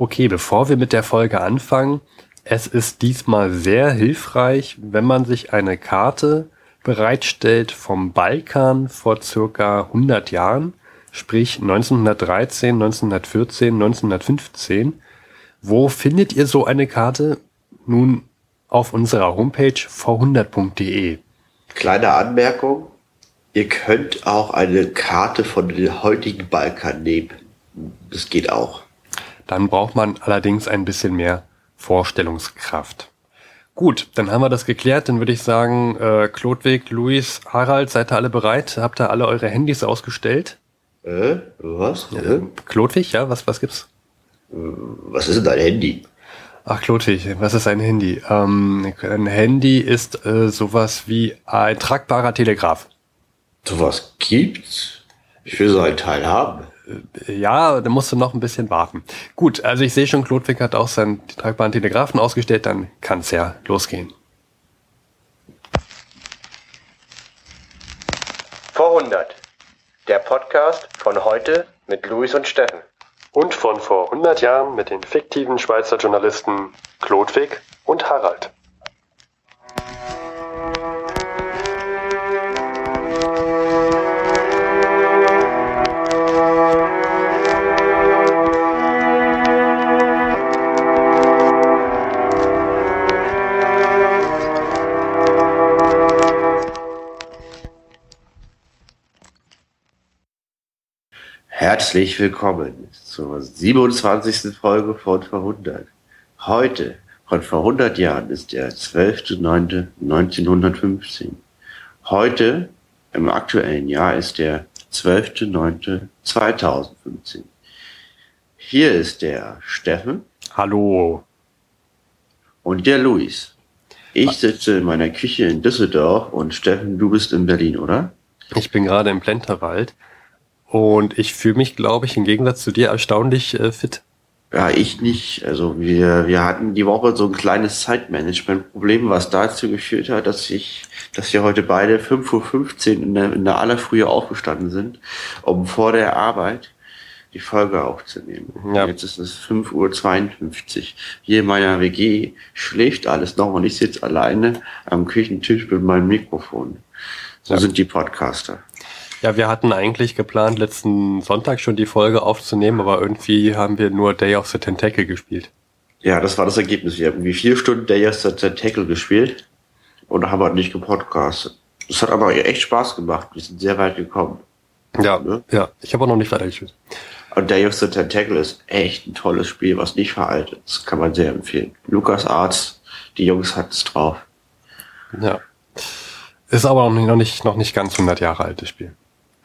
Okay, bevor wir mit der Folge anfangen, es ist diesmal sehr hilfreich, wenn man sich eine Karte bereitstellt vom Balkan vor circa 100 Jahren, sprich 1913, 1914, 1915. Wo findet ihr so eine Karte? Nun auf unserer Homepage v100.de. Kleine Anmerkung, ihr könnt auch eine Karte von den heutigen Balkan nehmen. Das geht auch. Dann braucht man allerdings ein bisschen mehr Vorstellungskraft. Gut, dann haben wir das geklärt. Dann würde ich sagen, äh, Klodwig, Luis, Harald, seid ihr alle bereit? Habt ihr alle eure Handys ausgestellt? Äh, was? Äh? Klodwig, ja, was, was gibt's? Was ist denn dein Handy? Ach, Klodwig, was ist ein Handy? Ähm, ein Handy ist äh, sowas wie ein tragbarer Telegraph. Sowas gibt's? Ich will so ein Teil haben. Ja, da musst du noch ein bisschen warten. Gut, also ich sehe schon, Klodwig hat auch seinen tragbaren Telegraphen ausgestellt, dann kann es ja losgehen. Vor 100. Der Podcast von heute mit Luis und Steffen. Und von vor 100 Jahren mit den fiktiven Schweizer Journalisten Klodwig und Harald. Herzlich willkommen zur 27. Folge von Verwundert. Heute, von vor 100 Jahren, ist der 12.09.1915. Heute, im aktuellen Jahr, ist der 12.09.2015. Hier ist der Steffen. Hallo. Und der Luis. Ich sitze in meiner Küche in Düsseldorf und Steffen, du bist in Berlin, oder? Ich bin gerade im Plenterwald und ich fühle mich, glaube ich, im Gegensatz zu dir erstaunlich äh, fit. Ja, ich nicht. Also wir, wir hatten die Woche so ein kleines Zeitmanagement-Problem, was dazu geführt hat, dass ich, dass wir heute beide 5.15 Uhr in der, in der aller Frühe aufgestanden sind, um vor der Arbeit die Folge aufzunehmen. Ja. Jetzt ist es 5.52 Uhr. Hier in meiner WG schläft alles noch und ich sitze alleine am Küchentisch mit meinem Mikrofon. So ja. sind die Podcaster. Ja, wir hatten eigentlich geplant, letzten Sonntag schon die Folge aufzunehmen, aber irgendwie haben wir nur Day of the Tentacle gespielt. Ja, das war das Ergebnis. Wir haben irgendwie vier Stunden Day of the Tentacle gespielt und haben halt nicht gepodcastet. Das hat aber echt Spaß gemacht. Wir sind sehr weit gekommen. Ja, ne? ja. Ich habe auch noch nicht weitergespielt. Und Day of the Tentacle ist echt ein tolles Spiel, was nicht veraltet. Das kann man sehr empfehlen. Lukas Arzt, die Jungs hat es drauf. Ja. Ist aber noch nicht, noch nicht, noch nicht ganz 100 Jahre altes Spiel.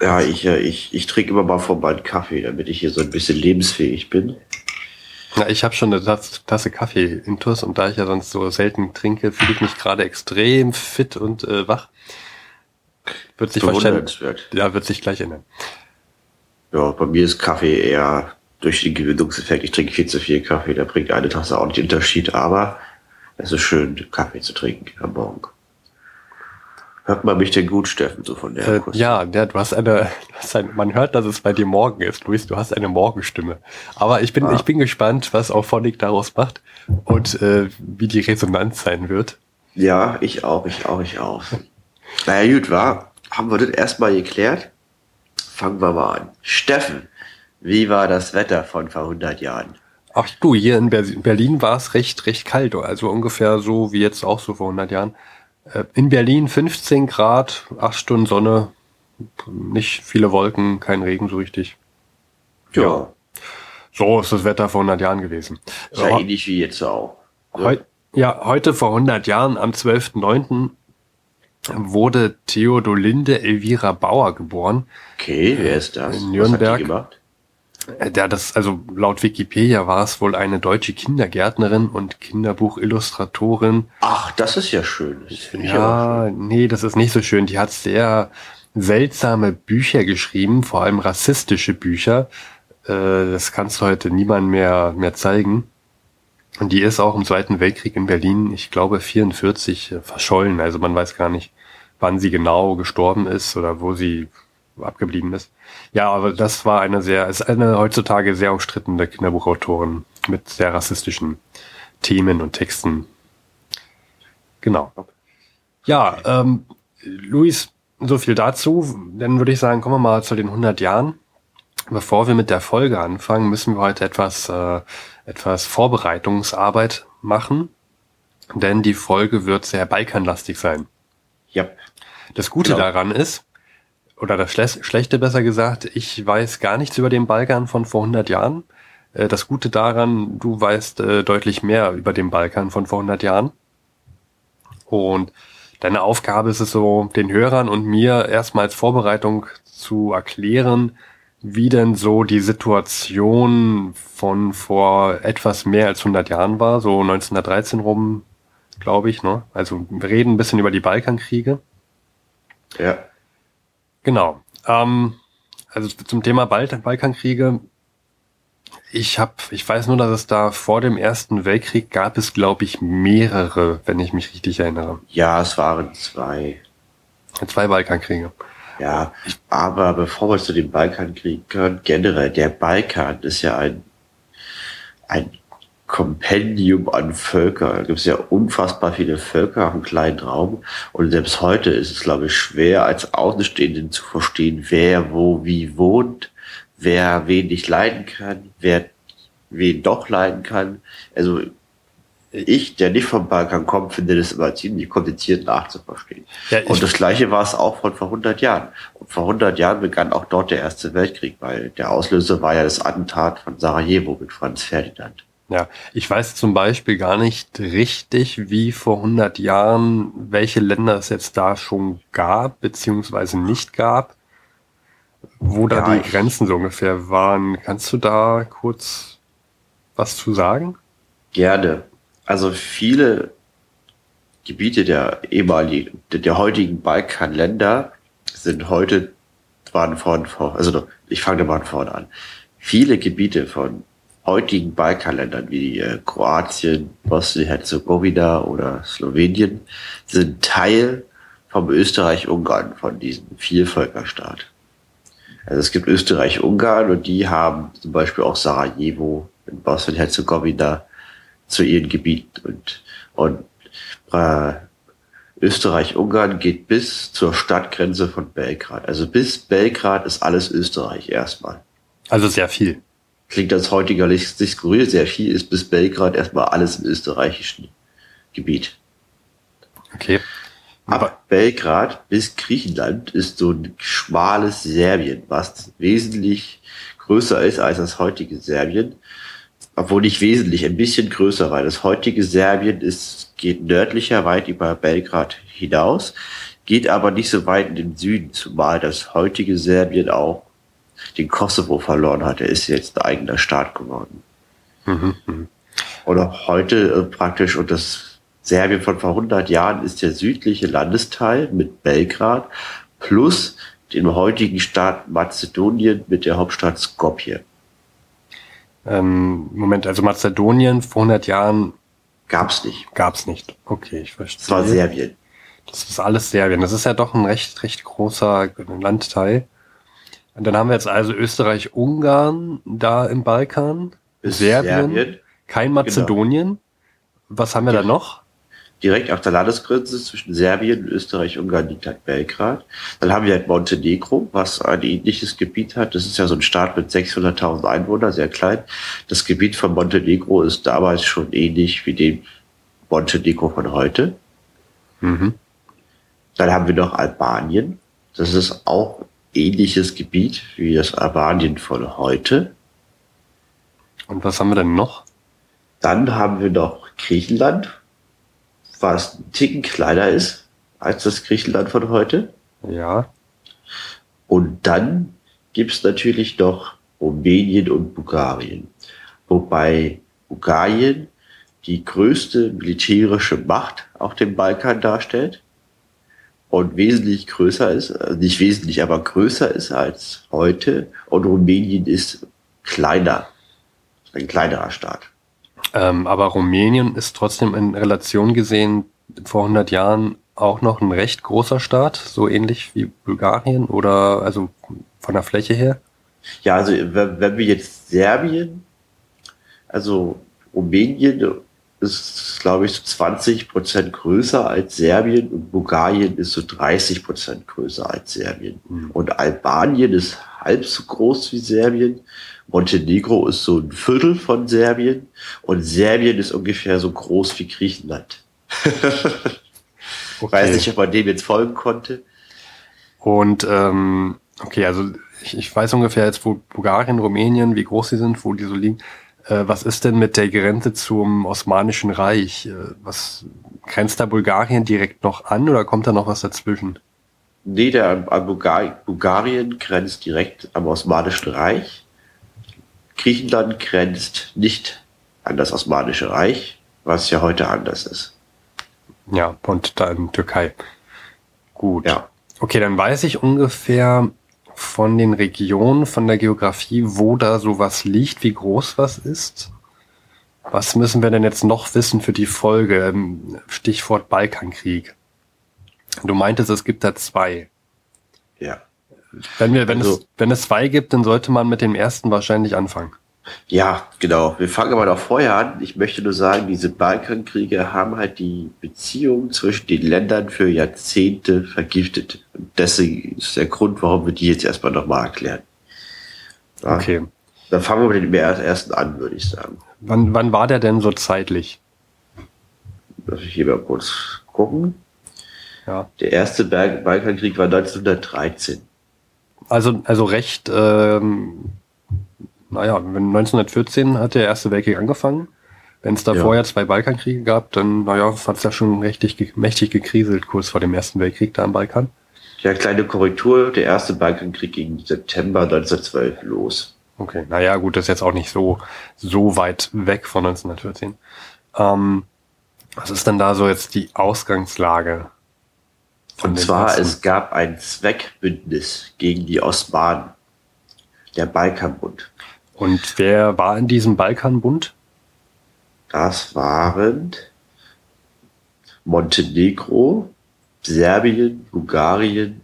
Ja, ich, äh, ich, ich trinke immer mal vorbei einen Kaffee, damit ich hier so ein bisschen lebensfähig bin. Ja, ich habe schon eine Tasse Kaffee intus und da ich ja sonst so selten trinke, fühle ich mich gerade extrem fit und äh, wach. Wird sich wahrscheinlich, ja, wird sich gleich ändern. Ja, bei mir ist Kaffee eher durch den Gewinnungseffekt. Ich trinke viel zu viel Kaffee, da bringt eine Tasse auch nicht Unterschied, aber es ist schön, Kaffee zu trinken am Morgen. Hört man mich denn gut, Steffen, so von der äh, Ja, ja, du hast eine, du hast ein, man hört, dass es bei dir morgen ist, Luis, du hast eine Morgenstimme. Aber ich bin, ah. ich bin gespannt, was Auphonic daraus macht und äh, wie die Resonanz sein wird. Ja, ich auch, ich auch, ich auch. naja, gut, war, haben wir das erstmal geklärt? Fangen wir mal an. Steffen, wie war das Wetter von vor 100 Jahren? Ach du, hier in Berlin war es recht, recht kalt, also ungefähr so wie jetzt auch so vor 100 Jahren. Äh, in Berlin 15 Grad, 8 Stunden Sonne, nicht viele Wolken, kein Regen so richtig. Ja. ja. So ist das Wetter vor 100 Jahren gewesen. Ja, Aber ähnlich wie jetzt auch. Ne? Heu ja, heute vor 100 Jahren, am 12.09., wurde Theodolinde Elvira Bauer geboren. Okay, wer ist das? In Nürnberg. Was hat die gemacht? Äh, ja, das, also laut Wikipedia war es wohl eine deutsche Kindergärtnerin und Kinderbuchillustratorin. Ach, das ist ja schön. Das ja, schön. nee, das ist nicht so schön. Die hat sehr seltsame Bücher geschrieben, vor allem rassistische Bücher. Äh, das kannst du heute niemand mehr, mehr zeigen. Und die ist auch im Zweiten Weltkrieg in Berlin, ich glaube 44, äh, verschollen. Also man weiß gar nicht, wann sie genau gestorben ist oder wo sie abgeblieben ist. Ja, aber das war eine sehr, ist eine heutzutage sehr umstrittene Kinderbuchautorin. mit sehr rassistischen Themen und Texten. Genau. Ja, ähm, Luis, so viel dazu. Dann würde ich sagen, kommen wir mal zu den 100 Jahren. Bevor wir mit der Folge anfangen, müssen wir heute etwas, äh, etwas Vorbereitungsarbeit machen, denn die Folge wird sehr balkanlastig sein. Ja. Das Gute Genau. daran ist, oder das Schle Schlechte besser gesagt, ich weiß gar nichts über den Balkan von vor 100 Jahren. Äh, Das Gute daran, du weißt äh, deutlich mehr über den Balkan von vor 100 Jahren. Und deine Aufgabe ist es so, den Hörern und mir erstmal als Vorbereitung zu erklären, wie denn so die Situation von vor etwas mehr als 100 Jahren war, so 1913 rum, glaube ich. Ne? Also wir reden ein bisschen über die Balkankriege. Ja. Genau. Ähm, also zum Thema Bal Balkankriege. Ich habe, ich weiß nur, dass es da vor dem Ersten Weltkrieg gab es, glaube ich, mehrere, wenn ich mich richtig erinnere. Ja, es waren zwei. Zwei Balkankriege. Ja, aber bevor wir zu dem Balkankrieg kommen, generell, der Balkan ist ja ein, ein Kompendium an Völker. Da gibt es ja unfassbar viele Völker auf einem kleinen Raum. Und selbst heute ist es, glaube ich, schwer als Außenstehenden zu verstehen, wer wo wie wohnt, wer wen nicht leiden kann, wer wen doch leiden kann. Also ich, der nicht vom Balkan kommt, finde das immer ziemlich kompliziert nachzuverstehen. Ja, Und das gleiche war es auch von vor 100 Jahren. Und vor 100 Jahren begann auch dort der Erste Weltkrieg, weil der Auslöser war ja das Attentat von Sarajevo mit Franz Ferdinand. Ja, ich weiß zum Beispiel gar nicht richtig, wie vor 100 Jahren, welche Länder es jetzt da schon gab, beziehungsweise nicht gab, wo da Ja, die ich- Grenzen so ungefähr waren. Kannst du da kurz was zu sagen? Gerne. Also viele Gebiete der ehemaligen, der, heutigen Balkanländer sind heute, waren von, vor, also ich fange da mal von vorne an. Viele Gebiete von heutigen Balkanländern wie äh, Kroatien, Bosnien-Herzegowina oder Slowenien sind Teil vom Österreich-Ungarn, von diesem Vielvölkerstaat. Also es gibt Österreich-Ungarn und die haben zum Beispiel auch Sarajevo in Bosnien-Herzegowina zu ihren Gebieten und, und äh, Österreich-Ungarn geht bis zur Stadtgrenze von Belgrad. Also bis Belgrad ist alles Österreich erstmal. Also sehr viel. Klingt als heutiger Sicht skurril, sehr viel ist bis Belgrad erstmal alles im österreichischen Gebiet. Okay. Ab Belgrad bis Griechenland ist so ein schmales Serbien, was wesentlich größer ist als das heutige Serbien. Obwohl nicht wesentlich, ein bisschen größer, weil das heutige Serbien ist, geht nördlicher weit über Belgrad hinaus, geht aber nicht so weit in den Süden, zumal das heutige Serbien auch den Kosovo verloren hat. Er ist jetzt ein eigener Staat geworden. Mhm, mhm. Oder heute äh, praktisch, und das Serbien von vor 100 Jahren ist der südliche Landesteil mit Belgrad plus dem heutigen Staat Mazedonien mit der Hauptstadt Skopje. Ähm, Moment, also Mazedonien vor 100 Jahren Gab's nicht. gab's nicht. Okay, ich verstehe. Das war Serbien. Das ist alles Serbien. Das ist ja doch ein recht, recht großer Landteil. Und dann haben wir jetzt also Österreich-Ungarn da im Balkan, Serbien, Serbien. kein Mazedonien. Was haben wir da Ja. noch? Direkt auf der Landesgrenze zwischen Serbien und Österreich Ungarn liegt halt Belgrad. Dann haben wir halt Montenegro, was ein ähnliches Gebiet hat. Das ist ja so ein Staat mit 600.000 Einwohnern, sehr klein. Das Gebiet von Montenegro ist damals schon ähnlich wie dem Montenegro von heute. Mhm. Dann haben wir noch Albanien. Das ist auch ähnliches Gebiet wie das Albanien von heute. Und was haben wir denn noch? Dann haben wir noch Griechenland, was ein Ticken kleiner ist als das Griechenland von heute. Ja. Und dann gibt's natürlich noch Rumänien und Bulgarien. Wobei Bulgarien die größte militärische Macht auf dem Balkan darstellt und wesentlich größer ist, äh, nicht wesentlich, aber größer ist als heute. Und Rumänien ist kleiner, ein kleinerer Staat. Ähm, aber Rumänien ist trotzdem in Relation gesehen vor 100 Jahren auch noch ein recht großer Staat, so ähnlich wie Bulgarien oder also von der Fläche her. Ja, also wenn wir jetzt Serbien Also Rumänien ist, glaube ich, so 20 Prozent größer als Serbien und Bulgarien ist so 30 Prozent größer als Serbien. Mhm. Und Albanien ist halb so groß wie Serbien. Montenegro ist so ein Viertel von Serbien und Serbien ist ungefähr so groß wie Griechenland. okay. Weiß nicht, ob man dem jetzt folgen konnte. Und ähm, okay, also ich, ich weiß ungefähr jetzt, wo Bulgarien, Rumänien, wie groß sie sind, wo die so liegen. Äh, was ist denn mit der Grenze zum Osmanischen Reich? Äh, was grenzt da Bulgarien direkt noch an oder kommt da noch was dazwischen? Nee, der an Bulgar Bulgarien grenzt direkt am Osmanischen Reich. Griechenland grenzt nicht an das Osmanische Reich, was ja heute anders ist. Ja, und dann Türkei. Gut. Ja. Okay, dann weiß ich ungefähr, von den Regionen, von der Geografie, wo da sowas liegt, wie groß was ist? Was müssen wir denn jetzt noch wissen für die Folge? Ähm, Stichwort Balkankrieg. Du meintest, es gibt da zwei. Ja. Wenn wir, wenn also, es, wenn es zwei gibt, dann sollte man mit dem ersten wahrscheinlich anfangen. Ja, genau. Wir fangen aber noch vorher an. Ich möchte nur sagen, diese Balkankriege haben halt die Beziehung zwischen den Ländern für Jahrzehnte vergiftet. Und deswegen ist der Grund, warum wir die jetzt erstmal nochmal erklären. Ja. Okay. Dann fangen wir mit dem ersten an, würde ich sagen. Wann, wann war der denn so zeitlich? Lass ich hier mal kurz gucken. Ja. Der erste Balkankrieg war 1913. Also, also recht ähm, naja, 1914 hat der Erste Weltkrieg angefangen. Wenn es davor ja. ja zwei Balkankriege gab, dann, naja, hat es ja schon richtig mächtig gekriselt, kurz vor dem Ersten Weltkrieg da am Balkan. Ja, kleine Korrektur, der erste Balkankrieg ging September 1912 los. Okay, naja, gut, das ist jetzt auch nicht so, so weit weg von 1914. Ähm, was ist denn da so jetzt die Ausgangslage? Und zwar, Osten? es gab ein Zweckbündnis gegen die Osmanen, der Balkanbund. Und wer war in diesem Balkanbund? Das waren Montenegro, Serbien, Bulgarien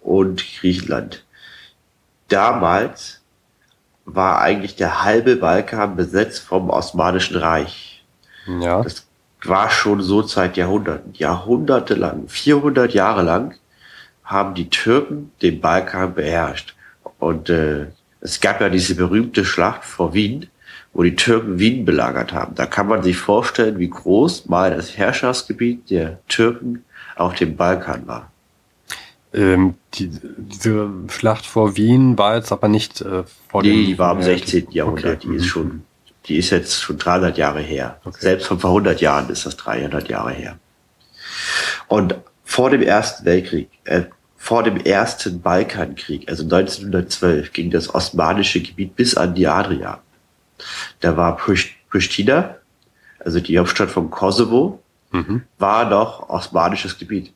und Griechenland. Damals war eigentlich der halbe Balkan besetzt vom Osmanischen Reich. Ja. Das war schon so seit Jahrhunderten. Jahrhunderte lang, 400 Jahre lang haben die Türken den Balkan beherrscht. Und äh, es gab ja diese berühmte Schlacht vor Wien, wo die Türken Wien belagert haben. Da kann man sich vorstellen, wie groß mal das Herrschaftsgebiet der Türken auf dem Balkan war. Ähm, die, diese Schlacht vor Wien war jetzt aber nicht äh, vor dem... Die war im 16. Jahrhundert. Okay. Die ist mhm. schon, die ist jetzt schon 300 Jahre her. Okay. Selbst von vor 100 Jahren ist das 300 Jahre her. Und vor dem Ersten Weltkrieg, äh, vor dem ersten Balkankrieg, also 1912, ging das osmanische Gebiet bis an die Adria. Da war Pristina, also die Hauptstadt von Kosovo, mhm. war noch osmanisches Gebiet.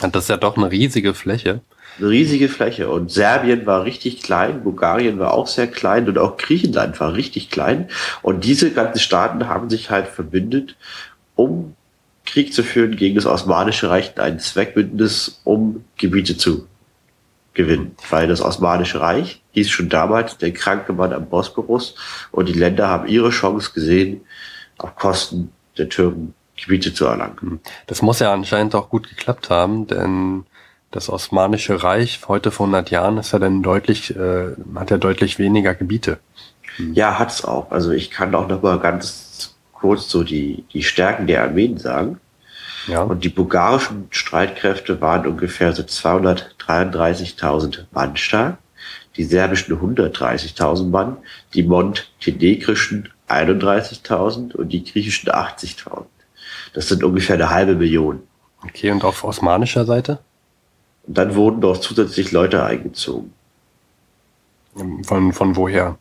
Und das ist ja doch eine riesige Fläche. Eine riesige Fläche. Und Serbien war richtig klein, Bulgarien war auch sehr klein und auch Griechenland war richtig klein. Und diese ganzen Staaten haben sich halt verbündet, um Krieg zu führen gegen das Osmanische Reich in ein Zweckbündnis, um Gebiete zu gewinnen. Weil das Osmanische Reich hieß schon damals der kranke Mann am Bosporus und die Länder haben ihre Chance gesehen, auf Kosten der Türken Gebiete zu erlangen. Hm. Das muss ja anscheinend auch gut geklappt haben, denn das Osmanische Reich heute vor 100 Jahren ist ja dann deutlich, äh, hat ja deutlich weniger Gebiete. Ja, hat's auch. Also ich kann auch noch mal ganz kurz so die, die Stärken der Armeen sagen. Ja. Und die bulgarischen Streitkräfte waren ungefähr so 233.000 Mann stark, die serbischen 130.000 Mann, die montenegrischen 31.000 und die griechischen 80.000. Das sind ungefähr eine halbe Million. Okay, und auf osmanischer Seite? Und dann wurden dort zusätzlich Leute eingezogen. Von, von woher?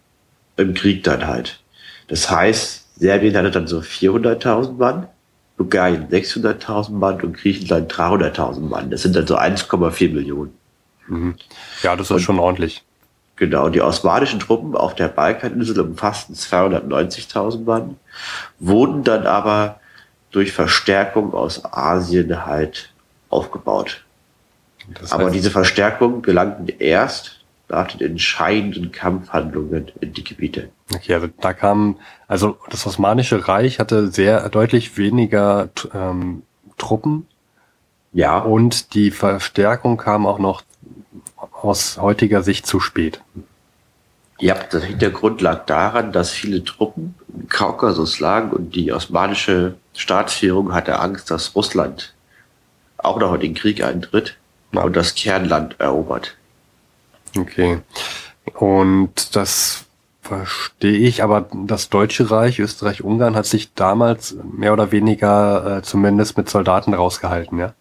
Im Krieg dann halt. Das heißt, Serbien hatte dann so 400.000 Mann, Bulgarien 600.000 Mann und Griechenland 300.000 Mann. Das sind dann so 1,4 Millionen. Mhm. Ja, das ist und, schon ordentlich. Genau, die osmanischen Truppen auf der Balkaninsel umfassten 290.000 Mann, wurden dann aber durch Verstärkung aus Asien halt aufgebaut. Das heißt, aber diese Verstärkung gelangten erst nach den entscheidenden Kampfhandlungen in die Gebiete. Okay, also da kam, also das Osmanische Reich hatte sehr deutlich weniger ähm, Truppen. Ja. Und die Verstärkung kam auch noch aus heutiger Sicht zu spät. Ja, der Hintergrund lag daran, dass viele Truppen im Kaukasus lagen und die osmanische Staatsführung hatte Angst, dass Russland auch noch in den Krieg eintritt ja. und das Kernland erobert. Okay. Und das verstehe ich, aber das Deutsche Reich, Österreich, Ungarn hat sich damals mehr oder weniger äh, zumindest mit Soldaten rausgehalten, ja?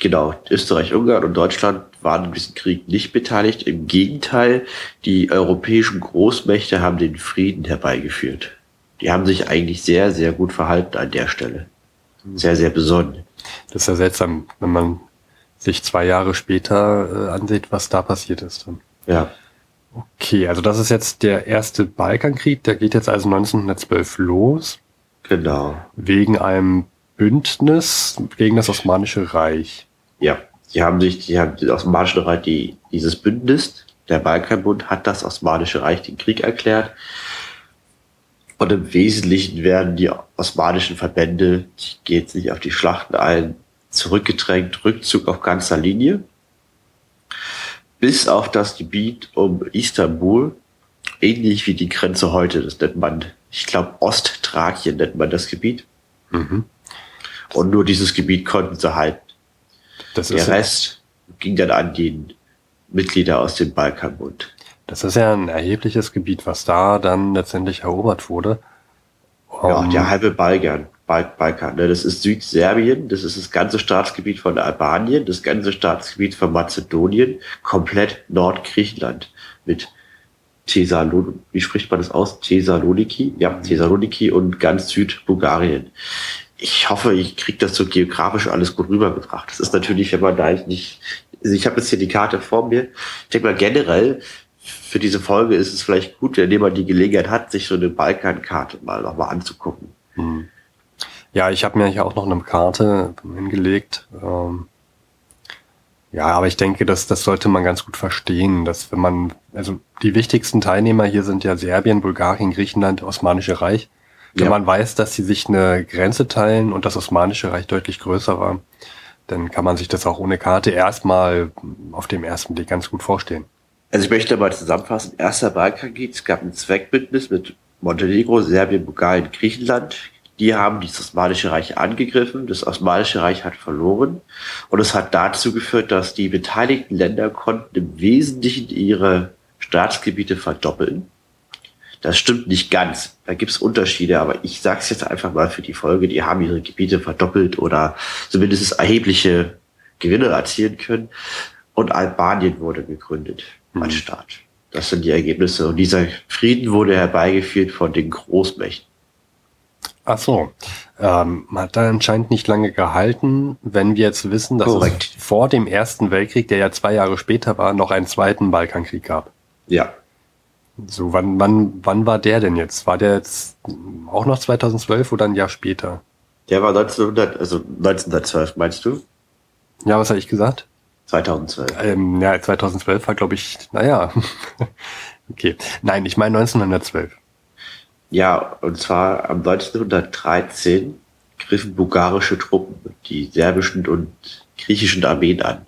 Genau, Österreich, Ungarn und Deutschland waren in diesem Krieg nicht beteiligt. Im Gegenteil, die europäischen Großmächte haben den Frieden herbeigeführt. Die haben sich eigentlich sehr, sehr gut verhalten an der Stelle. Sehr, sehr besonnen. Das ist ja seltsam, wenn man sich zwei Jahre später äh, ansieht, was da passiert ist. Ja. Okay, also das ist jetzt der erste Balkankrieg, der geht jetzt also 1912 los. Genau. Wegen einem Bündnis gegen das Osmanische Reich. Ja, die haben sich, die haben das Osmanische Reich, die, dieses Bündnis, der Balkanbund hat das Osmanische Reich den Krieg erklärt. Und im Wesentlichen werden die osmanischen Verbände, ich gehe jetzt nicht auf die Schlachten ein, zurückgedrängt, Rückzug auf ganzer Linie, bis auf das Gebiet um Istanbul, ähnlich wie die Grenze heute, das nennt man, ich glaube Ostthrakien nennt man das Gebiet. Mhm. Und nur dieses Gebiet konnten sie halten. Das Der Rest ging dann an die Mitglieder aus dem Balkanbund. Das ist ja ein erhebliches Gebiet, was da dann letztendlich erobert wurde. Um ja, der halbe Balkan. Balkan. Ne? Das ist Südserbien, das ist das ganze Staatsgebiet von Albanien, das ganze Staatsgebiet von Mazedonien, komplett Nordgriechenland mit Thessaloniki, wie spricht man das aus? Thessaloniki? Ja, Thessaloniki und ganz Südbulgarien ich hoffe, ich kriege das so geografisch alles gut rübergebracht. Das ist natürlich, wenn man da nicht, also ich habe jetzt hier die Karte vor mir. Ich denke mal generell, für diese Folge ist es vielleicht gut, wenn jemand die Gelegenheit hat, sich so eine Balkankarte mal nochmal anzugucken. Hm. Ja, ich habe mir hier auch noch eine Karte hingelegt. Ähm ja, aber ich denke, dass das sollte man ganz gut verstehen, dass wenn man, also die wichtigsten Teilnehmer hier sind ja Serbien, Bulgarien, Griechenland, Osmanische Reich. Wenn ja. man weiß, dass sie sich eine Grenze teilen und das Osmanische Reich deutlich größer war, dann kann man sich das auch ohne Karte erstmal auf dem ersten Blick ganz gut vorstellen. Also ich möchte mal zusammenfassen. Erster Balkankrieg, es gab ein Zweckbündnis mit Montenegro, Serbien, Bulgarien, Griechenland. Die haben das Osmanische Reich angegriffen. Das Osmanische Reich hat verloren. Und es hat dazu geführt, dass die beteiligten Länder konnten im Wesentlichen ihre Staatsgebiete verdoppeln. Das stimmt nicht ganz. Da gibt's Unterschiede, aber ich sage es jetzt einfach mal für die Folge, die haben ihre Gebiete verdoppelt oder zumindest erhebliche Gewinne erzielen können. Und Albanien wurde gegründet mhm. als Staat. Das sind die Ergebnisse. Und dieser Frieden wurde herbeigeführt von den Großmächten. Ach so. Ähm, hat da anscheinend nicht lange gehalten, wenn wir jetzt wissen, dass Korrekt. es vor dem Ersten Weltkrieg, der ja zwei Jahre später war, noch einen zweiten Balkankrieg gab. Ja, so, wann, wann, wann war der denn jetzt? War der jetzt auch noch 2012 oder ein Jahr später? Der war 1900, also 1912, meinst du? Ja, was habe ich gesagt? 2012. Ähm, ja, 2012 war, glaube ich, naja. okay. Nein, ich meine 1912. Ja, und zwar am 1913 griffen bulgarische Truppen die serbischen und griechischen Armeen an.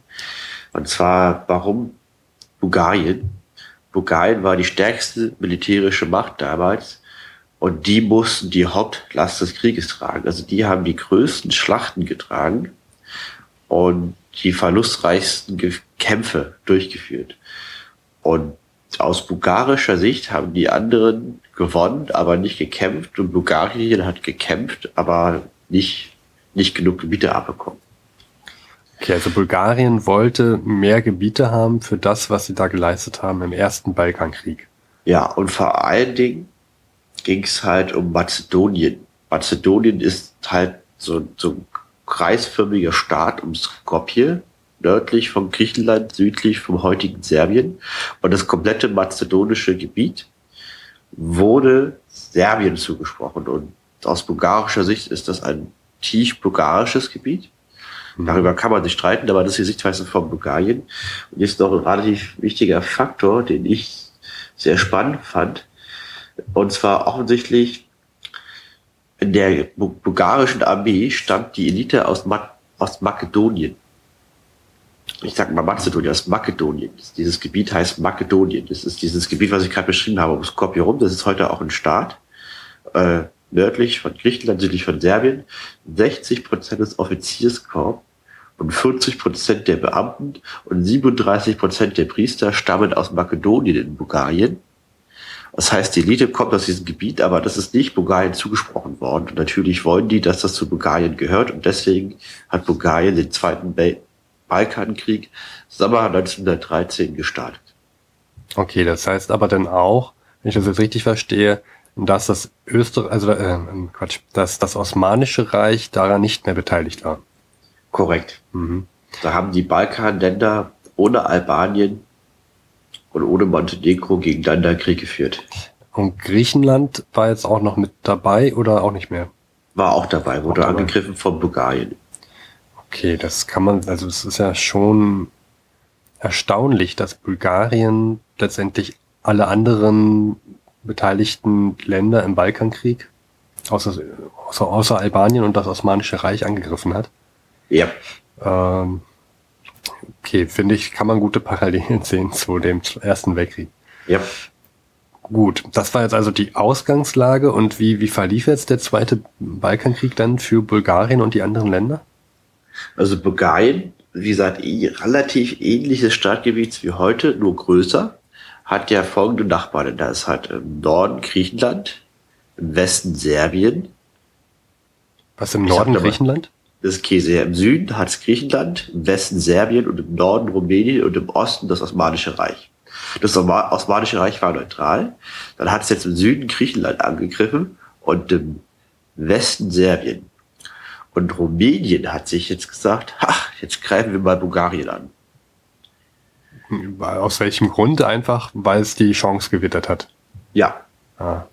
Und zwar, warum Bulgarien? Bulgarien war die stärkste militärische Macht damals und die mussten die Hauptlast des Krieges tragen. Also die haben die größten Schlachten getragen und die verlustreichsten Kämpfe durchgeführt. Und aus bulgarischer Sicht haben die anderen gewonnen, aber nicht gekämpft und Bulgarien hat gekämpft, aber nicht, nicht genug Gebiete abbekommen. Okay, also Bulgarien wollte mehr Gebiete haben für das, was sie da geleistet haben im ersten Balkankrieg. Ja, und vor allen Dingen ging es halt um Mazedonien. Mazedonien ist halt so, so ein kreisförmiger Staat um Skopje, nördlich von Griechenland, südlich vom heutigen Serbien. Und das komplette mazedonische Gebiet wurde Serbien zugesprochen. Und aus bulgarischer Sicht ist das ein tief bulgarisches Gebiet. Darüber kann man sich streiten, aber das ist die Sichtweise von Bulgarien. Und jetzt noch ein relativ wichtiger Faktor, den ich sehr spannend fand. Und zwar offensichtlich in der bulgarischen Armee stammt die Elite aus, Ma aus Makedonien. Ich sag mal Mazedonien, aus Makedonien. Dieses Gebiet heißt Makedonien. Das ist dieses Gebiet, was ich gerade beschrieben habe, um Skopje rum. Das ist heute auch ein Staat. Äh, nördlich von Griechenland, südlich von Serbien. 60 Prozent des Offizierskorps und 40 Prozent der Beamten und 37 Prozent der Priester stammen aus Makedonien in Bulgarien. Das heißt, die Elite kommt aus diesem Gebiet, aber das ist nicht Bulgarien zugesprochen worden. Und natürlich wollen die, dass das zu Bulgarien gehört. Und deswegen hat Bulgarien den zweiten Balkankrieg Sommer 1913 gestartet. Okay, das heißt aber dann auch, wenn ich das jetzt richtig verstehe, dass das Österreich, also äh, Quatsch, dass das Osmanische Reich daran nicht mehr beteiligt war. Korrekt. Mhm. Da haben die Balkanländer ohne Albanien und ohne Montenegro gegeneinander Krieg geführt. Und Griechenland war jetzt auch noch mit dabei oder auch nicht mehr? War auch dabei, wurde auch angegriffen dabei. von Bulgarien. Okay, das kann man, also es ist ja schon erstaunlich, dass Bulgarien letztendlich alle anderen beteiligten Länder im Balkankrieg, außer, außer, außer Albanien und das Osmanische Reich angegriffen hat. Ja. Ähm, okay, finde ich, kann man gute Parallelen sehen zu dem Ersten Weltkrieg. Ja. Gut, das war jetzt also die Ausgangslage und wie, wie verlief jetzt der zweite Balkankrieg dann für Bulgarien und die anderen Länder? Also Bulgarien, wie gesagt, eh relativ ähnliches Stadtgebiet wie heute, nur größer, hat ja folgende Nachbarn. Da ist halt im Norden Griechenland, im Westen Serbien. Was im Norden Griechenland? Das ist Käse. Im Süden hat es Griechenland, im Westen Serbien und im Norden Rumänien und im Osten das Osmanische Reich. Das Osmanische Reich war neutral. Dann hat es jetzt im Süden Griechenland angegriffen und im Westen Serbien. Und Rumänien hat sich jetzt gesagt, ha, jetzt greifen wir mal Bulgarien an. Aus welchem Grund? Einfach, weil es die Chance gewittert hat. Ja. Ah.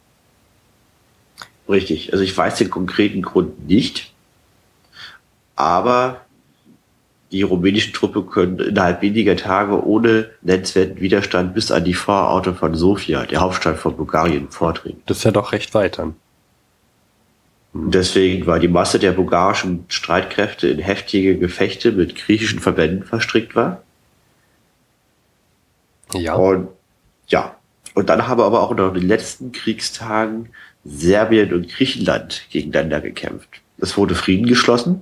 Richtig. Also ich weiß den konkreten Grund nicht. Aber die rumänischen Truppe können innerhalb weniger Tage ohne nennenswerten Widerstand bis an die Vororte von Sofia, der Hauptstadt von Bulgarien, vordringen. Das ist ja doch recht weit dann. Deswegen war die Masse der bulgarischen Streitkräfte in heftige Gefechte mit griechischen Verbänden verstrickt war. Ja. Und ja. Und dann haben aber auch noch in den letzten Kriegstagen Serbien und Griechenland gegeneinander gekämpft. Es wurde Frieden geschlossen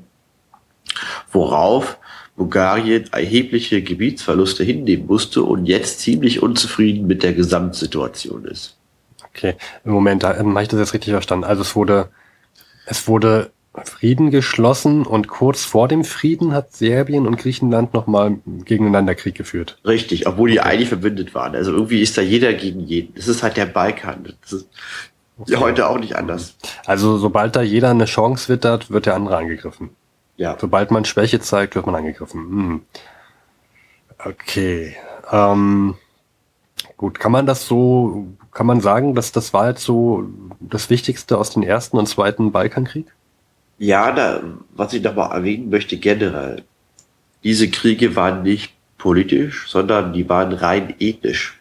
worauf Bulgarien erhebliche Gebietsverluste hinnehmen musste und jetzt ziemlich unzufrieden mit der Gesamtsituation ist. Okay, im Moment ähm, habe ich das jetzt richtig verstanden. Also es wurde, es wurde Frieden geschlossen und kurz vor dem Frieden hat Serbien und Griechenland nochmal gegeneinander Krieg geführt. Richtig, obwohl die eigentlich verbündet waren. Also irgendwie ist da jeder gegen jeden. Das ist halt der Balkan. Das ist okay. heute auch nicht anders. Also sobald da jeder eine Chance wittert, wird der andere angegriffen. Ja. Sobald man Schwäche zeigt, wird man angegriffen. Hm. Okay. Ähm, gut, kann man das so, kann man sagen, dass das war jetzt so das Wichtigste aus dem ersten und zweiten Balkankrieg? Ja, da, was ich nochmal erwähnen möchte generell, diese Kriege waren nicht politisch, sondern die waren rein ethnisch.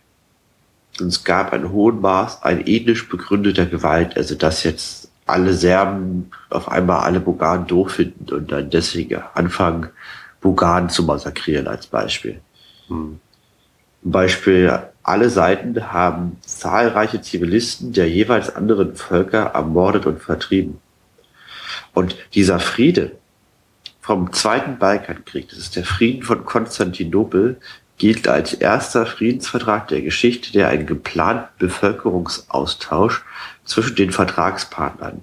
Und es gab ein hohen Maß an ethnisch begründeter Gewalt, also dass jetzt alle Serben auf einmal alle Bulgaren doof finden und dann deswegen anfangen, Bulgaren zu massakrieren als Beispiel. Hm. Beispiel, alle Seiten haben zahlreiche Zivilisten der jeweils anderen Völker ermordet und vertrieben. Und dieser Friede vom Zweiten Balkankrieg, das ist der Frieden von Konstantinopel, gilt als erster Friedensvertrag der Geschichte, der einen geplanten Bevölkerungsaustausch zwischen den Vertragspartnern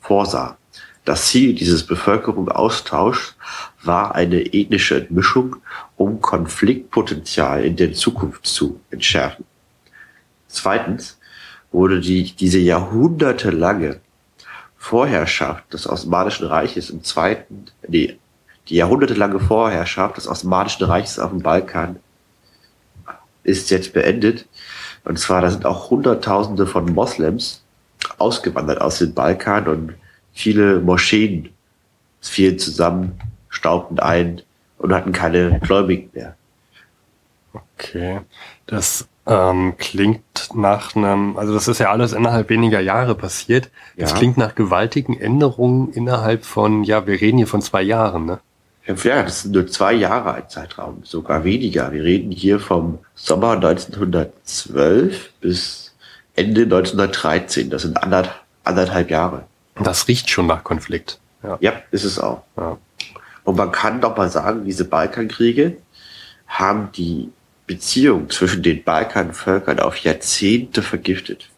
vorsah. Das Ziel dieses Bevölkerungsaustauschs war eine ethnische Entmischung, um Konfliktpotenzial in der Zukunft zu entschärfen. Zweitens wurde die, diese jahrhundertelange Vorherrschaft des Osmanischen Reiches im zweiten, nee, die jahrhundertelange Vorherrschaft des Osmanischen Reiches auf dem Balkan ist jetzt beendet. Und zwar, da sind auch Hunderttausende von Moslems ausgewandert aus dem Balkan und viele Moscheen fielen zusammen, verstaubten ein und hatten keine Gläubigen mehr. Okay. Das ähm, klingt nach einem, also das ist ja alles innerhalb weniger Jahre passiert. Das Ja. klingt nach gewaltigen Änderungen innerhalb von, ja, wir reden hier von zwei Jahren, ne? Ja, das sind nur zwei Jahre ein Zeitraum, sogar weniger. Wir reden hier vom Sommer 1912 bis Ende 1913. Das sind anderth anderthalb Jahre. Das riecht schon nach Konflikt. Ja. Ja, ist es auch. ja. Und man kann doch mal sagen, diese Balkankriege haben die Beziehung zwischen den Balkanvölkern auf Jahrzehnte vergiftet.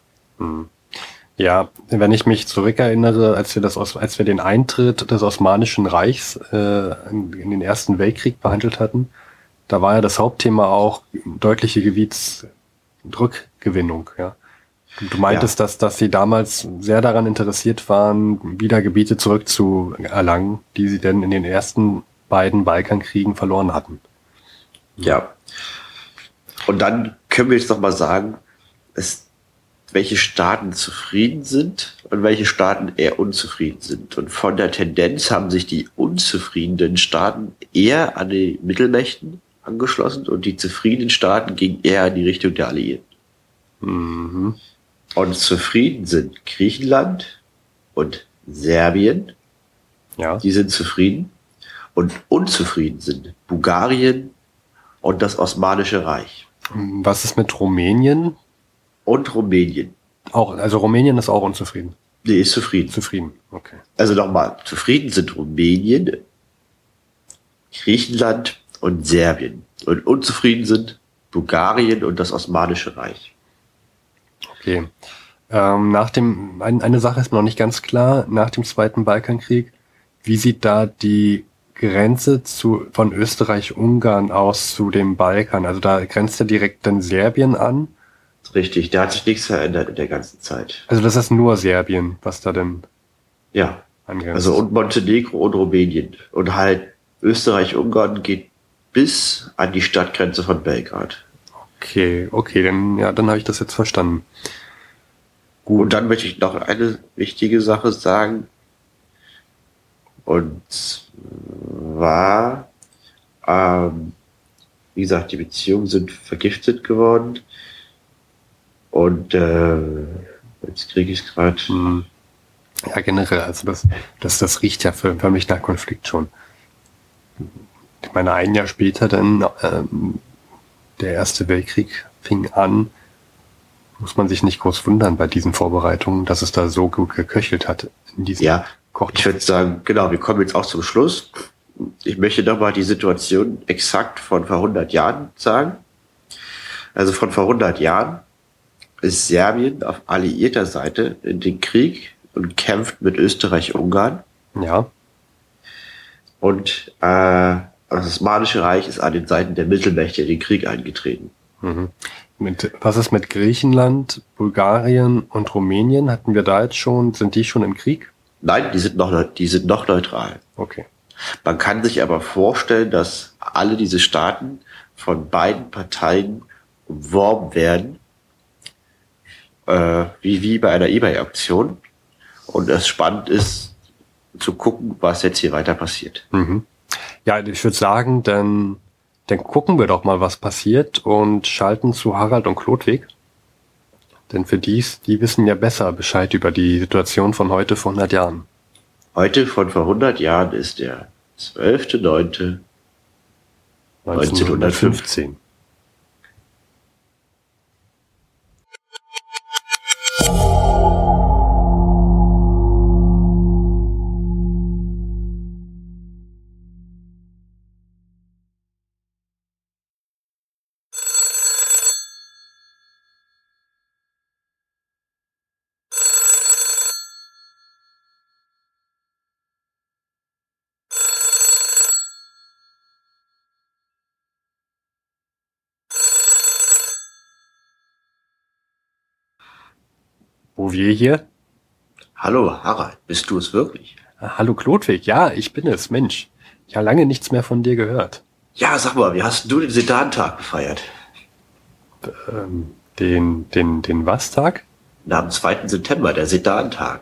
Ja, wenn ich mich zurückerinnere, als wir das als wir den Eintritt des Osmanischen Reichs äh, in, in den Ersten Weltkrieg behandelt hatten, da war ja das Hauptthema auch deutliche Gebietsrückgewinnung, ja. Du meintest, dass, dass sie damals sehr daran interessiert waren, wieder Gebiete zurückzuerlangen, die sie denn in den ersten beiden Balkankriegen verloren hatten. Ja. Und dann können wir jetzt noch mal sagen, es, welche Staaten zufrieden sind und welche Staaten eher unzufrieden sind. Und von der Tendenz haben sich die unzufriedenen Staaten eher an die Mittelmächten angeschlossen und die zufriedenen Staaten gingen eher in die Richtung der Alliierten. Mhm. Und zufrieden sind Griechenland und Serbien, Ja. die sind zufrieden. Und unzufrieden sind Bulgarien und das Osmanische Reich. Was ist mit Rumänien? Und Rumänien. Auch, also Rumänien ist auch unzufrieden. Nee, ist zufrieden. Zufrieden, okay. Also nochmal, zufrieden sind Rumänien, Griechenland und Serbien. Und unzufrieden sind Bulgarien und das Osmanische Reich. Okay. Ähm, nach dem, ein, eine Sache ist mir noch nicht ganz klar, nach dem Zweiten Balkankrieg, wie sieht da die Grenze zu, von Österreich-Ungarn aus zu dem Balkan? Also da grenzt ja direkt dann Serbien an. Richtig, da hat sich nichts verändert in der ganzen Zeit. Also das ist nur Serbien, was da denn Ja, angrenzt. also und Montenegro und Rumänien. Und halt Österreich-Ungarn geht bis an die Stadtgrenze von Belgrad. Okay, okay, dann, ja, dann habe ich das jetzt verstanden. Und dann möchte ich noch eine wichtige Sache sagen. Und zwar, ähm, wie gesagt, die Beziehungen sind vergiftet geworden. Und äh, jetzt kriege ich es gerade. Hm. Ja, generell, also das, das, das riecht ja für, für mich nach Konflikt schon. Ich meine, ein Jahr später dann, ähm, der Erste Weltkrieg fing an, muss man sich nicht groß wundern bei diesen Vorbereitungen, dass es da so gut geköchelt hat in diesem Ja, Koch. ich würde sagen, genau, wir kommen jetzt auch zum Schluss. Ich möchte nochmal die Situation exakt von vor 100 Jahren sagen. Also von vor 100 Jahren ist Serbien auf alliierter Seite in den Krieg und kämpft mit Österreich-Ungarn. Ja, Und äh, das Osmanische Reich ist an den Seiten der Mittelmächte in den Krieg eingetreten. mhm. mit, was ist mit Griechenland, Bulgarien und Rumänien? Hatten wir da jetzt schon, sind die schon im Krieg? Nein, die sind noch, die sind noch neutral. Okay. Man kann sich aber vorstellen, dass alle diese Staaten von beiden Parteien umworben werden, äh, wie, wie bei einer eBay-Auktion. Und es spannend ist, zu gucken, was jetzt hier weiter passiert. Mhm. Ja, ich würde sagen, dann, dann gucken wir doch mal, was passiert und schalten zu Harald und Klodwig. Denn für dies, die wissen ja besser Bescheid über die Situation von heute vor 100 Jahren. Heute von vor 100 Jahren ist der 12.9. 1915. Wo wir hier? Hallo Harald, bist du es wirklich? Ah, Hallo Klodwig, ja, ich bin es, Mensch. Ich habe lange nichts mehr von dir gehört. Ja, sag mal, wie hast du den Sedantag gefeiert? Ähm, den, den, den was Tag? Na, am 2. September, der Sedantag.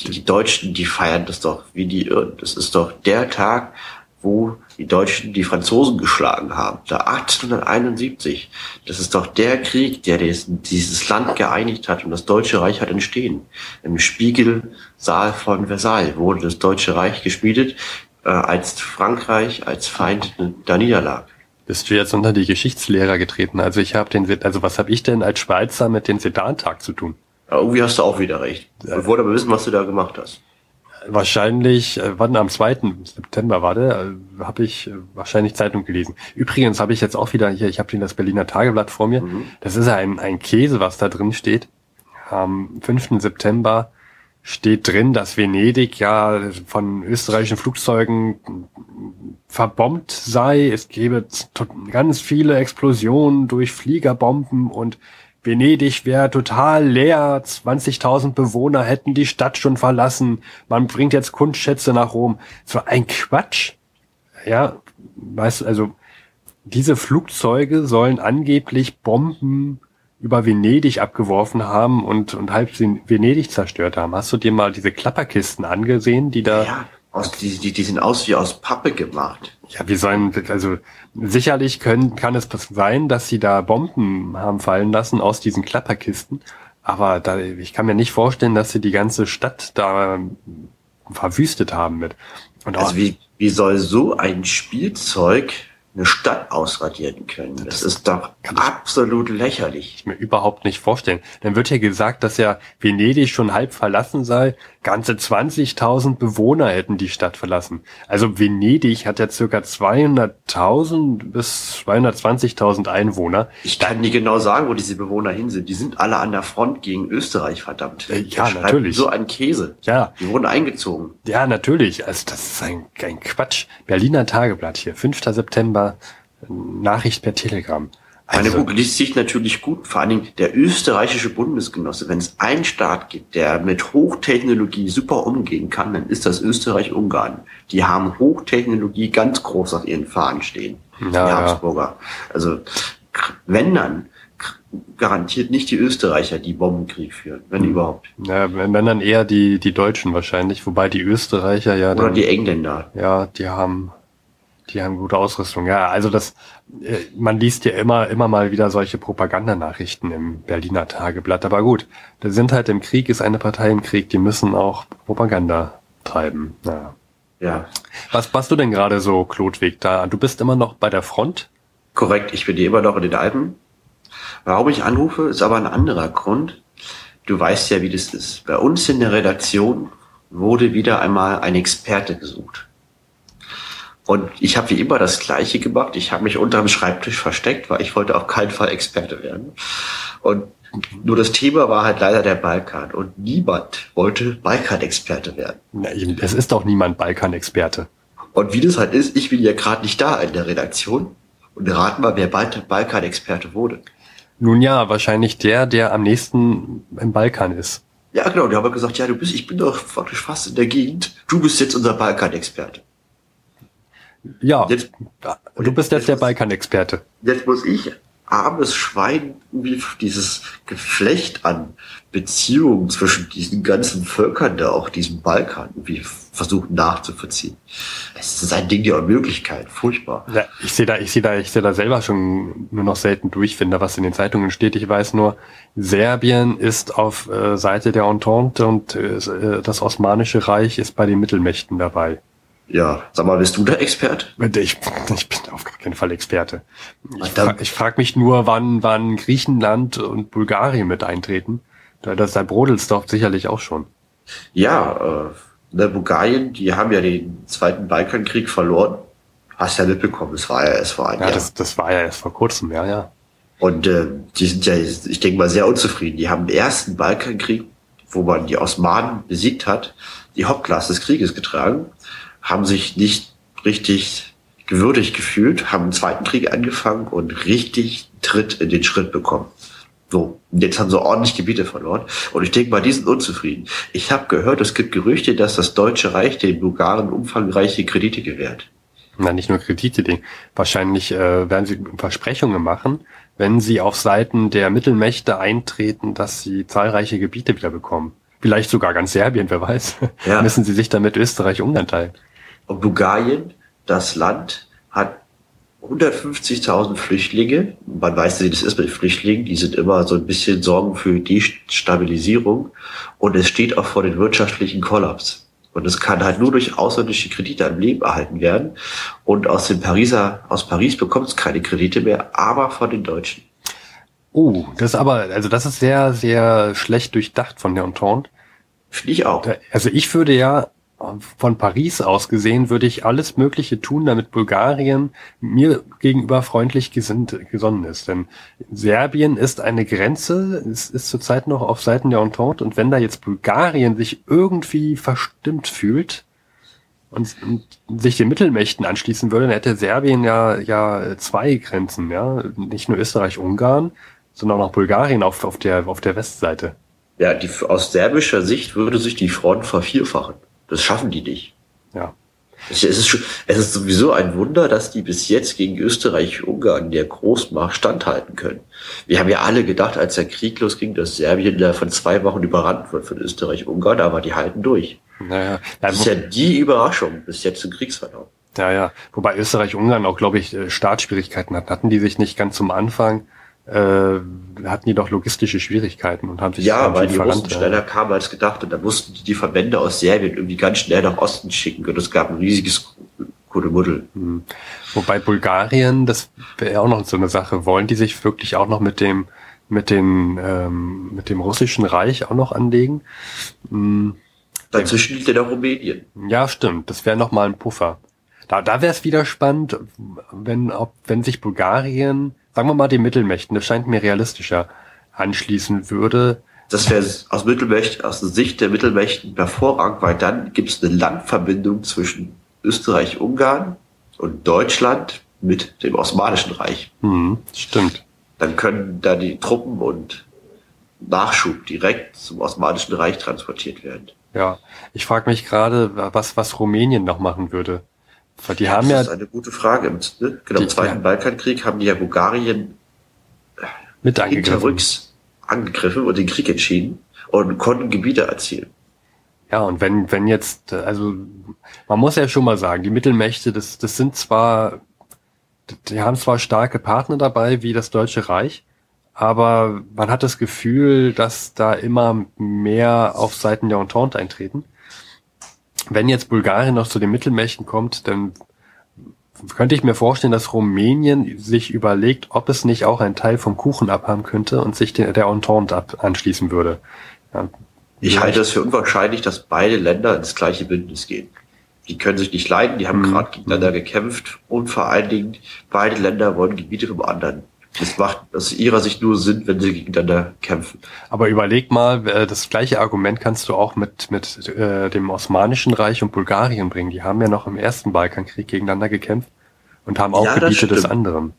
Die, die Deutschen, die feiern das doch wie die Irren. Das ist doch der Tag, wo die Deutschen die Franzosen geschlagen haben. Da 1871. Das ist doch der Krieg, der dieses Land geeinigt hat und das Deutsche Reich hat entstehen. Im Spiegelsaal von Versailles wurde das Deutsche Reich geschmiedet, äh, als Frankreich als Feind da niederlag. Bist du jetzt unter die Geschichtslehrer getreten? Also ich habe den, also was habe ich denn als Schweizer mit dem Sedantag zu tun? Ja, irgendwie hast du auch wieder recht. Ich wollte aber wissen, was du da gemacht hast. Wahrscheinlich, äh, wann am 2. September war der, äh, habe ich äh, wahrscheinlich Zeitung gelesen. Übrigens habe ich jetzt auch wieder hier, ich habe das Berliner Tageblatt vor mir. Mhm. Das ist ein, ein Käse, was da drin steht. Am 5. September steht drin, dass Venedig ja von österreichischen Flugzeugen verbombt sei. Es gäbe ganz viele Explosionen durch Fliegerbomben und Venedig wäre total leer, 20.000 Bewohner hätten die Stadt schon verlassen, man bringt jetzt Kunstschätze nach Rom. So ein Quatsch. Ja, weißt du, also diese Flugzeuge sollen angeblich Bomben über Venedig abgeworfen haben und, und halb Venedig zerstört haben. Hast du dir mal diese Klapperkisten angesehen, die da... Ja, aus, die, die, die sind aus wie aus Pappe gemacht. Ja, wir sollen, also sicherlich können, kann es sein, dass sie da Bomben haben fallen lassen aus diesen Klapperkisten. Aber da, ich kann mir nicht vorstellen, dass sie die ganze Stadt da verwüstet haben mit. Und also wie, wie soll so ein Spielzeug eine Stadt ausradieren können. Das, das ist doch absolut lächerlich. Ich mir überhaupt nicht vorstellen. Dann wird ja gesagt, dass ja Venedig schon halb verlassen sei. Ganze 20.000 Bewohner hätten die Stadt verlassen. Also Venedig hat ja circa 200.000 bis 220.000 Einwohner. Ich kann nie genau sagen, wo diese Bewohner hin sind. Die sind alle an der Front gegen Österreich, verdammt. Äh, ja, natürlich. So ein Käse. Ja. Die wurden eingezogen. Ja, natürlich. Also das ist ein, ein Quatsch. Berliner Tageblatt hier, 5. September, Nachricht per Telegram. Meine also, Google liest sich natürlich gut, vor allen Dingen der österreichische Bundesgenosse. Wenn es einen Staat gibt, der mit Hochtechnologie super umgehen kann, dann ist das Österreich-Ungarn. Die haben Hochtechnologie ganz groß auf ihren Fahnen stehen. Ja, die Habsburger. Ja. Also wenn dann garantiert nicht die Österreicher, die Bombenkrieg führen, wenn hm. überhaupt. Ja, wenn dann eher die, die Deutschen wahrscheinlich, wobei die Österreicher ja. Oder dann, die Engländer. Ja, die haben die haben gute Ausrüstung. Ja, also das, äh, man liest ja immer, immer mal wieder solche Propagandanachrichten im Berliner Tageblatt. Aber gut, da sind halt im Krieg, ist eine Partei im Krieg, die müssen auch Propaganda treiben. Ja. ja. Was machst du denn gerade so, Klotweg, da? Du bist immer noch bei der Front? Korrekt, ich bin immer noch in den Alpen. Warum ich anrufe, ist aber ein anderer Grund. Du weißt ja, wie das ist. Bei uns in der Redaktion wurde wieder einmal ein Experte gesucht. Und ich habe wie immer das Gleiche gemacht. Ich habe mich unter dem Schreibtisch versteckt, weil ich wollte auf keinen Fall Experte werden. Und nur das Thema war halt leider der Balkan. Und niemand wollte Balkan-Experte werden. Es ist doch niemand Balkan-Experte. Und wie das halt ist, ich bin ja gerade nicht da in der Redaktion. Und raten mal, wer Balkan-Experte wurde. Nun ja, wahrscheinlich der, der am nächsten im Balkan ist. Ja, genau. Die haben gesagt, ja, du bist, ich bin doch faktisch fast in der Gegend. Du bist jetzt unser Balkan-Experte. Ja, jetzt, du bist jetzt, jetzt der Balkan-Experte. Jetzt muss ich, armes Schwein, wie dieses Geflecht an Beziehungen zwischen diesen ganzen Völkern da, auch diesem Balkan, wie versuchen nachzuvollziehen. Es ist ein Ding der Unmöglichkeit, furchtbar. Ja, ich sehe da, ich sehe da, ich sehe da selber schon nur noch selten durch, finde, was in den Zeitungen steht. Ich weiß nur, Serbien ist auf äh, Seite der Entente und äh, das Osmanische Reich ist bei den Mittelmächten dabei. Ja, sag mal, bist du der Experte? Ich, ich bin auf gar keinen Fall Experte. Ich, fra ich frage mich nur, wann, wann Griechenland und Bulgarien mit eintreten. Da, das, da brodelst doch sicherlich auch schon. Ja, äh, ne, Bulgarien, die haben ja den Zweiten Balkankrieg verloren. Hast ja mitbekommen, es war ja erst vor einem ja, Jahr. Das, das war ja erst vor kurzem, ja, ja. Und äh, die sind ja, ich denke mal, sehr unzufrieden. Die haben den ersten Balkankrieg, wo man die Osmanen besiegt hat, die Hauptklasse des Krieges getragen haben sich nicht richtig gewürdigt gefühlt, haben einen zweiten Krieg angefangen und richtig Tritt in den Schritt bekommen. So, jetzt haben sie ordentlich Gebiete verloren. Und ich denke mal, die sind unzufrieden. Ich habe gehört, es gibt Gerüchte, dass das Deutsche Reich den Bulgaren umfangreiche Kredite gewährt. Na, nicht nur Kredite, den, wahrscheinlich äh, werden sie Versprechungen machen, wenn sie auf Seiten der Mittelmächte eintreten, dass sie zahlreiche Gebiete wieder bekommen. Vielleicht sogar ganz Serbien, wer weiß. Ja. Müssen sie sich dann mit Österreich Ungarn teilen. Und Bulgarien das Land hat 150.000 Flüchtlinge. Man weiß wie das ist mit Flüchtlingen. Die sind immer so ein bisschen Sorgen für Destabilisierung. Und es steht auch vor den wirtschaftlichen Kollaps. Und es kann halt nur durch ausländische Kredite am Leben erhalten werden. Und aus dem Pariser, aus Paris bekommt es keine Kredite mehr, aber von den Deutschen. Oh, das ist aber, also das ist sehr, sehr schlecht durchdacht von der Entente. Finde ich auch. Also ich würde ja von Paris aus gesehen, würde ich alles Mögliche tun, damit Bulgarien mir gegenüber freundlich gesinnt, gesonnen ist. Denn Serbien ist eine Grenze, es ist zurzeit noch auf Seiten der Entente und wenn da jetzt Bulgarien sich irgendwie verstimmt fühlt und, und sich den Mittelmächten anschließen würde, dann hätte Serbien ja, ja zwei Grenzen, ja. Nicht nur Österreich-Ungarn, sondern auch Bulgarien auf, auf der, auf der Westseite. Ja, die, aus serbischer Sicht würde sich die Front vervierfachen. Das schaffen die nicht. Ja. Es ist, es ist sowieso ein Wunder, dass die bis jetzt gegen Österreich-Ungarn der Großmacht standhalten können. Wir haben ja alle gedacht, als der Krieg losging, dass Serbien da von zwei Wochen überrannt wird von Österreich-Ungarn, aber die halten durch. Naja, das ist ja die Überraschung bis jetzt zum Kriegsverlauf. Ja, ja. Wobei Österreich-Ungarn auch, glaube ich, äh, Startschwierigkeiten hatten. Hatten die sich nicht ganz zum Anfang äh, hatten die doch logistische Schwierigkeiten und haben sich ja, weil die Russen schneller kamen als gedacht und dann mussten die die Verbände aus Serbien irgendwie ganz schnell nach Osten schicken und es gab ein riesiges Kuddelmuddel. Mhm. Wobei Bulgarien, das wäre auch noch so eine Sache, wollen die sich wirklich auch noch mit dem mit dem ähm, mit dem russischen Reich auch noch anlegen? Mhm. Dazwischen liegt ja noch Rumänien. Ja, stimmt. Das wäre noch mal ein Puffer. Da, da wäre es wieder spannend, wenn, ob, wenn sich Bulgarien sagen wir mal die Mittelmächten, das scheint mir realistischer, anschließen würde. Das wäre aus Mittelmächten, aus der Sicht der Mittelmächten hervorragend, weil dann gibt es eine Landverbindung zwischen Österreich-Ungarn und Deutschland mit dem Osmanischen Reich. Mhm, stimmt. Dann können da die Truppen und Nachschub direkt zum Osmanischen Reich transportiert werden. Ja, ich frage mich gerade, was, was Rumänien noch machen würde. Weil die ja, haben das ja. Das ist eine gute Frage. Im, ne? genau, die, im Zweiten ja. Balkankrieg haben die ja Bulgarien mit hinterrücks angegriffen und den Krieg entschieden und konnten Gebiete erzielen. Ja, und wenn, wenn jetzt, also man muss ja schon mal sagen, die Mittelmächte, das, das sind zwar, die haben zwar starke Partner dabei, wie das Deutsche Reich, aber man hat das Gefühl, dass da immer mehr auf Seiten der Entente eintreten wenn jetzt Bulgarien noch zu den Mittelmächten kommt, dann könnte ich mir vorstellen, dass Rumänien sich überlegt, ob es nicht auch einen Teil vom Kuchen abhaben könnte und sich der, der Entente ab, anschließen würde. Ja, ich halte es für unwahrscheinlich, dass beide Länder ins gleiche Bündnis gehen. Die können sich nicht leiden, die haben mhm. gerade gegeneinander mhm. gekämpft und vor allen Dingen beide Länder wollen Gebiete vom anderen. Das macht aus ihrer Sicht nur Sinn, wenn sie gegeneinander kämpfen. Aber überleg mal, äh, das gleiche Argument kannst du auch mit, mit äh, dem Osmanischen Reich und Bulgarien bringen. Die haben ja noch im ersten Balkankrieg gegeneinander gekämpft und haben auch ja, Gebiete des anderen.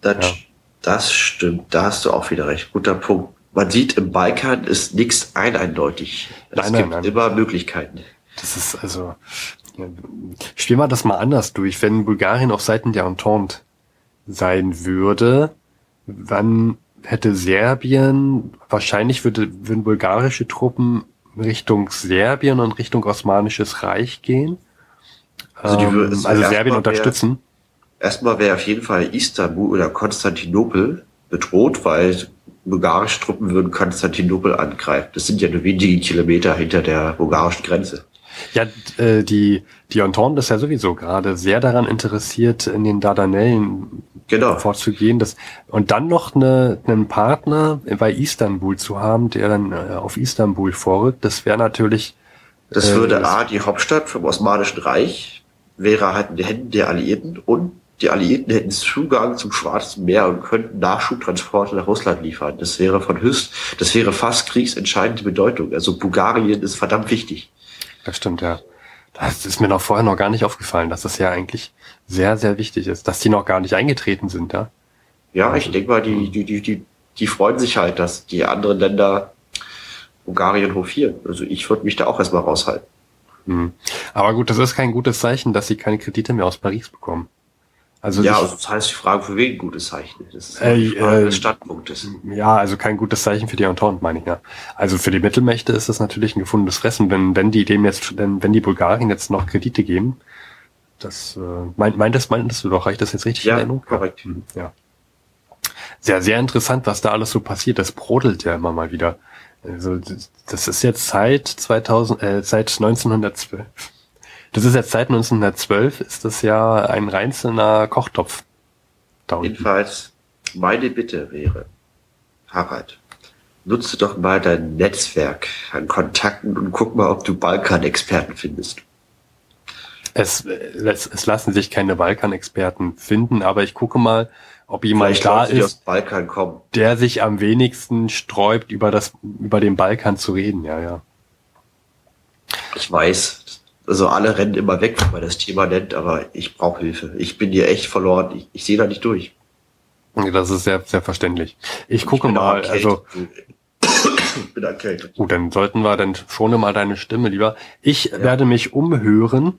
Das, ja. das stimmt, da hast du auch wieder recht. Guter Punkt. Man sieht, im Balkan ist nichts eindeutig. Es nein, gibt nein, nein. immer Möglichkeiten. Das ist also, spiel mal das mal anders durch. Wenn Bulgarien auf Seiten der Entente sein würde, Wann hätte Serbien, wahrscheinlich würde, würden bulgarische Truppen Richtung Serbien und Richtung Osmanisches Reich gehen. Also, die, ähm, also Serbien unterstützen. Wär, erstmal wäre auf jeden Fall Istanbul oder Konstantinopel bedroht, weil bulgarische Truppen würden Konstantinopel angreifen. Das sind ja nur wenige Kilometer hinter der bulgarischen Grenze. Ja, äh, die, die Entente ist ja sowieso gerade sehr daran interessiert, in den Dardanellen genau. vorzugehen. Das, und dann noch eine, einen Partner bei Istanbul zu haben, der dann äh, auf Istanbul vorrückt, das wäre natürlich. Das äh, würde A, die Hauptstadt vom Osmanischen Reich, wäre halt in den Händen der Alliierten und die Alliierten hätten Zugang zum Schwarzen Meer und könnten Nachschubtransporte nach Russland liefern. Das wäre von höchst, das wäre fast kriegsentscheidende Bedeutung. Also Bulgarien ist verdammt wichtig. Das stimmt, ja. Das ist mir noch vorher noch gar nicht aufgefallen, dass das ja eigentlich sehr, sehr wichtig ist, dass die noch gar nicht eingetreten sind, ja. Ja, ich denke mal, die, die, die, die, die freuen sich halt, dass die anderen Länder Bulgarien hofieren. Also ich würde mich da auch erstmal raushalten. Mhm. Aber gut, das ist kein gutes Zeichen, dass sie keine Kredite mehr aus Paris bekommen. Also ja, also das heißt die Frage, für wen gutes Zeichen? Das ist äh, die Frage äh, des Standpunktes. Ja, also kein gutes Zeichen für die Entente, meine ich ja. Also für die Mittelmächte ist das natürlich ein gefundenes Fressen, wenn, wenn die dem jetzt, wenn, wenn die Bulgarien jetzt noch Kredite geben, Das äh, meint, meintest, meintest du doch, reicht das jetzt richtig Ja, in Erinnerung? korrekt. Hm, Ja. Sehr, sehr interessant, was da alles so passiert. Das brodelt ja immer mal wieder. Also, das ist jetzt seit 2000, äh, seit 1912. Das ist jetzt seit 1912, ist das ja ein reinzelner Kochtopf. Jedenfalls, meine Bitte wäre, Harald, nutze doch mal dein Netzwerk an Kontakten und guck mal, ob du Balkan-Experten findest. Es, es, es lassen sich keine Balkanexperten finden, aber ich gucke mal, ob jemand Vielleicht da ist, dem Balkan kommen. der sich am wenigsten sträubt, über das, über den Balkan zu reden. Ja, ja. Ich weiß, also alle rennen immer weg, wenn man das Thema nennt, aber ich brauche Hilfe. Ich bin hier echt verloren. Ich, ich sehe da nicht durch. Das ist sehr, sehr verständlich. Ich Ich gucke bin mal, also, ich bin erkältet. gut, dann sollten wir dann schone mal deine Stimme lieber. Ich Ja. werde mich umhören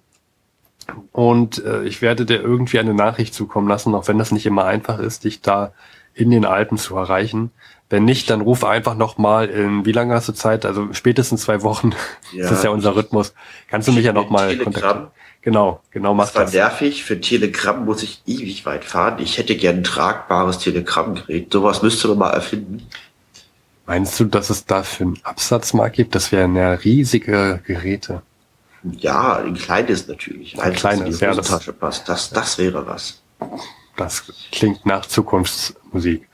und äh, ich werde dir irgendwie eine Nachricht zukommen lassen, auch wenn das nicht immer einfach ist, dich da in den Alpen zu erreichen. Wenn nicht, dann ruf einfach noch mal in, wie lange hast du Zeit? Also spätestens zwei Wochen. Ja. Das ist ja unser Rhythmus. Kannst du mich ja noch mal Telegram. kontaktieren? Genau, genau, mach Das war das. nervig. Für Telegram muss ich ewig weit fahren. Ich hätte gern ein tragbares Telegrammgerät. Sowas müsste man mal erfinden. Meinst du, dass es dafür einen Absatzmarkt gibt? Das wären ja riesige Geräte. Ja, ein kleines natürlich. Eins, das kleines, ja, das- passt. Das, das wäre was. Das klingt nach Zukunftsmusik.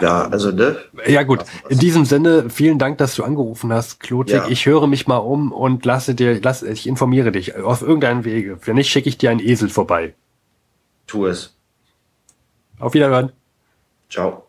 Ja, also, ne? Ja gut, in diesem Sinne, vielen Dank, dass du angerufen hast, Klotik. Ja. Ich höre mich mal um und lasse dir, lass, ich informiere dich auf irgendeinen Wege. Wenn nicht, schicke ich dir einen Esel vorbei. Tu es. Auf Wiederhören. Ciao.